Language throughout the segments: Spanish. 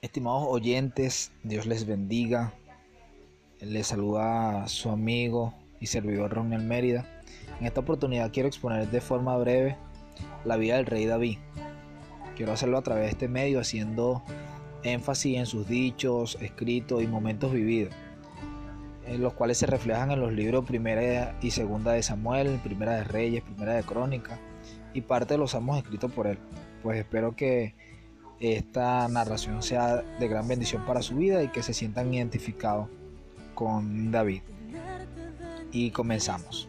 Estimados oyentes, Dios les bendiga. Les saluda su amigo y servidor Ronald Mérida. En esta oportunidad quiero exponer de forma breve la vida del rey David. Quiero hacerlo a través de este medio haciendo énfasis en sus dichos, escritos y momentos vividos, en los cuales se reflejan en los libros Primera y Segunda de Samuel, Primera de Reyes, Primera de Crónica y parte de los salmos escritos por él. Pues espero que esta narración sea de gran bendición para su vida y que se sientan identificados con David. Y comenzamos.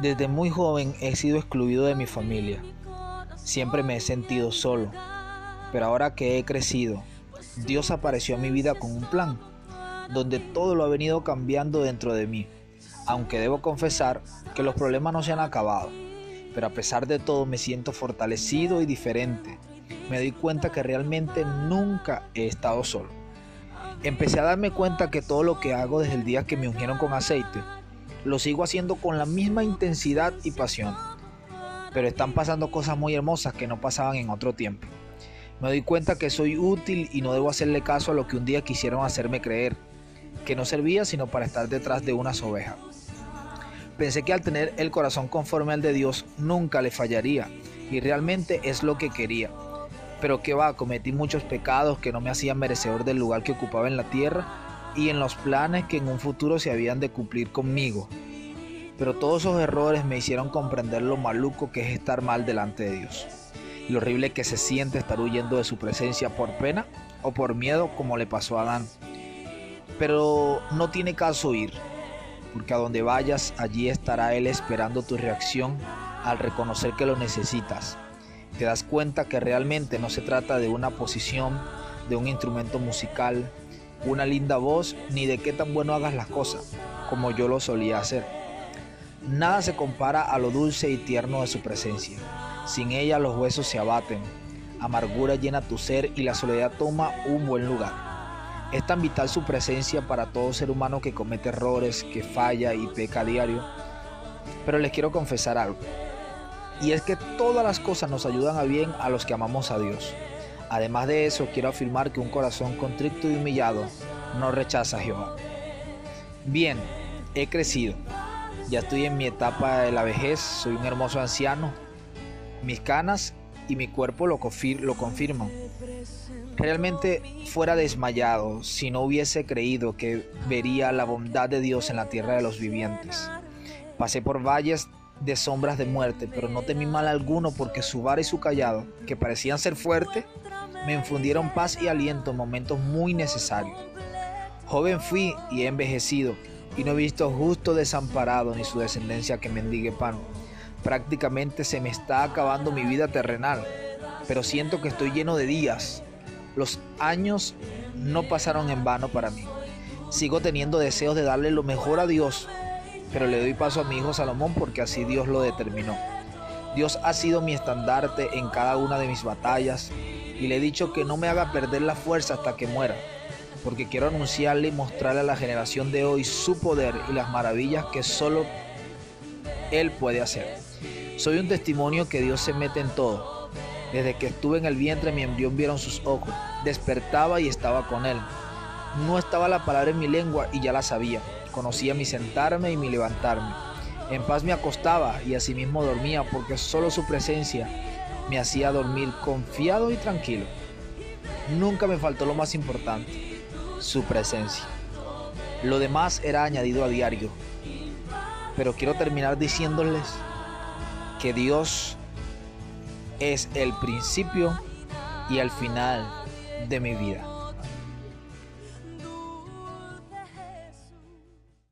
Desde muy joven he sido excluido de mi familia. Siempre me he sentido solo. Pero ahora que he crecido, Dios apareció a mi vida con un plan, donde todo lo ha venido cambiando dentro de mí. Aunque debo confesar que los problemas no se han acabado. Pero a pesar de todo me siento fortalecido y diferente me doy cuenta que realmente nunca he estado solo. Empecé a darme cuenta que todo lo que hago desde el día que me ungieron con aceite, lo sigo haciendo con la misma intensidad y pasión. Pero están pasando cosas muy hermosas que no pasaban en otro tiempo. Me doy cuenta que soy útil y no debo hacerle caso a lo que un día quisieron hacerme creer, que no servía sino para estar detrás de unas ovejas. Pensé que al tener el corazón conforme al de Dios nunca le fallaría, y realmente es lo que quería pero que va, cometí muchos pecados que no me hacían merecedor del lugar que ocupaba en la tierra y en los planes que en un futuro se habían de cumplir conmigo. Pero todos esos errores me hicieron comprender lo maluco que es estar mal delante de Dios. Y lo horrible que se siente estar huyendo de su presencia por pena o por miedo como le pasó a Adán. Pero no tiene caso ir, porque a donde vayas allí estará Él esperando tu reacción al reconocer que lo necesitas te das cuenta que realmente no se trata de una posición, de un instrumento musical, una linda voz, ni de qué tan bueno hagas las cosas, como yo lo solía hacer. Nada se compara a lo dulce y tierno de su presencia. Sin ella los huesos se abaten, amargura llena tu ser y la soledad toma un buen lugar. Es tan vital su presencia para todo ser humano que comete errores, que falla y peca a diario. Pero les quiero confesar algo. Y es que todas las cosas nos ayudan a bien a los que amamos a Dios. Además de eso, quiero afirmar que un corazón contrito y humillado no rechaza a Jehová. Bien, he crecido. Ya estoy en mi etapa de la vejez, soy un hermoso anciano. Mis canas y mi cuerpo lo, lo confirman. Realmente fuera desmayado si no hubiese creído que vería la bondad de Dios en la tierra de los vivientes. Pasé por valles de sombras de muerte, pero no temí mal alguno porque su vara y su callado, que parecían ser fuertes, me infundieron paz y aliento en momentos muy necesarios. Joven fui y he envejecido, y no he visto justo desamparado ni su descendencia que mendigue pan. Prácticamente se me está acabando mi vida terrenal, pero siento que estoy lleno de días. Los años no pasaron en vano para mí. Sigo teniendo deseos de darle lo mejor a Dios pero le doy paso a mi hijo Salomón porque así Dios lo determinó. Dios ha sido mi estandarte en cada una de mis batallas y le he dicho que no me haga perder la fuerza hasta que muera, porque quiero anunciarle y mostrarle a la generación de hoy su poder y las maravillas que solo Él puede hacer. Soy un testimonio que Dios se mete en todo. Desde que estuve en el vientre mi embrión vieron sus ojos, despertaba y estaba con Él. No estaba la palabra en mi lengua y ya la sabía Conocía mi sentarme y mi levantarme. En paz me acostaba y asimismo dormía porque solo su presencia me hacía dormir confiado y tranquilo. Nunca me faltó lo más importante, su presencia. Lo demás era añadido a diario. Pero quiero terminar diciéndoles que Dios es el principio y el final de mi vida.